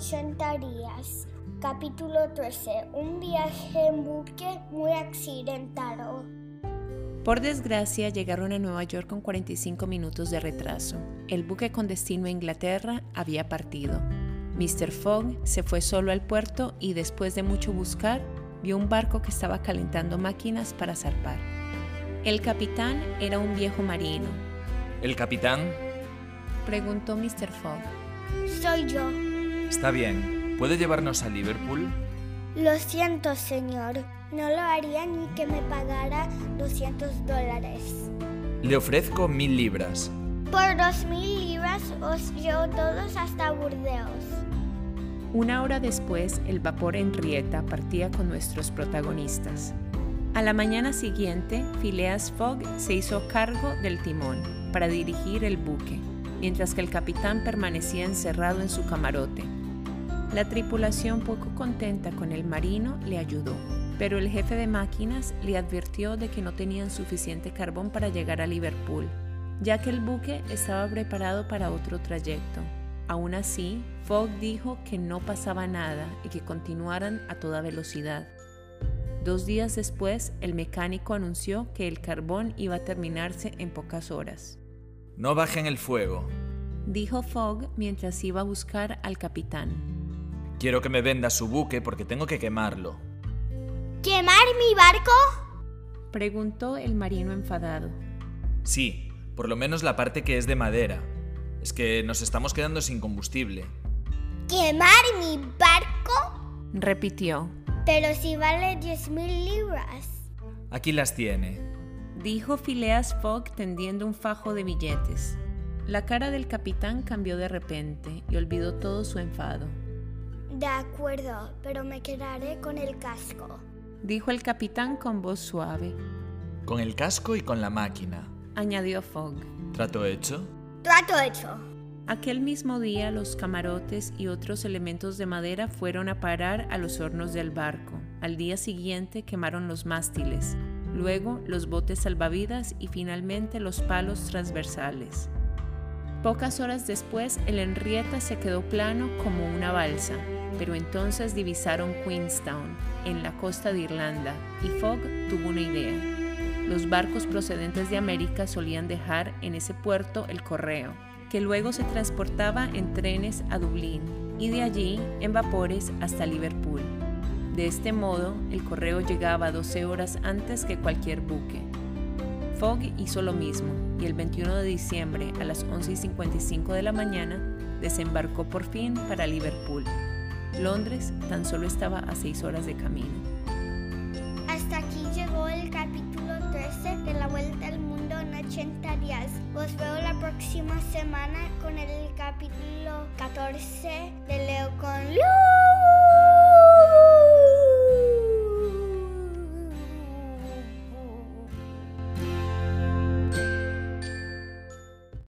80 días. Capítulo 13. Un viaje en buque muy accidentado. Por desgracia, llegaron a Nueva York con 45 minutos de retraso. El buque con destino a Inglaterra había partido. Mr. Fogg se fue solo al puerto y después de mucho buscar, vio un barco que estaba calentando máquinas para zarpar. El capitán era un viejo marino. ¿El capitán? Preguntó Mr. Fogg. Soy yo. Está bien. ¿Puede llevarnos a Liverpool? Lo siento, señor. No lo haría ni que me pagara 200 dólares. Le ofrezco mil libras. Por dos mil libras os llevo todos hasta Burdeos. Una hora después, el vapor Henrietta partía con nuestros protagonistas. A la mañana siguiente, Phileas Fogg se hizo cargo del timón para dirigir el buque, mientras que el capitán permanecía encerrado en su camarote. La tripulación, poco contenta con el marino, le ayudó, pero el jefe de máquinas le advirtió de que no tenían suficiente carbón para llegar a Liverpool, ya que el buque estaba preparado para otro trayecto. Aún así, Fogg dijo que no pasaba nada y que continuaran a toda velocidad. Dos días después, el mecánico anunció que el carbón iba a terminarse en pocas horas. No bajen el fuego, dijo Fogg mientras iba a buscar al capitán. Quiero que me venda su buque porque tengo que quemarlo. ¿Quemar mi barco? preguntó el marino enfadado. Sí, por lo menos la parte que es de madera. Es que nos estamos quedando sin combustible. ¿Quemar mi barco? repitió. Pero si vale 10 mil libras. Aquí las tiene, dijo Phileas Fogg tendiendo un fajo de billetes. La cara del capitán cambió de repente y olvidó todo su enfado. De acuerdo, pero me quedaré con el casco, dijo el capitán con voz suave. Con el casco y con la máquina, añadió Fogg. ¿Trato hecho? Trato hecho. Aquel mismo día los camarotes y otros elementos de madera fueron a parar a los hornos del barco. Al día siguiente quemaron los mástiles, luego los botes salvavidas y finalmente los palos transversales. Pocas horas después el Henrietta se quedó plano como una balsa, pero entonces divisaron Queenstown, en la costa de Irlanda, y Fogg tuvo una idea. Los barcos procedentes de América solían dejar en ese puerto el correo, que luego se transportaba en trenes a Dublín y de allí en vapores hasta Liverpool. De este modo, el correo llegaba 12 horas antes que cualquier buque. Fogg hizo lo mismo y el 21 de diciembre a las 11 y 55 de la mañana desembarcó por fin para Liverpool. Londres tan solo estaba a 6 horas de camino. Hasta aquí llegó el capítulo 13 de la Vuelta al Mundo en 80 días. Os veo la próxima semana con el capítulo 14 de Leo con Luz.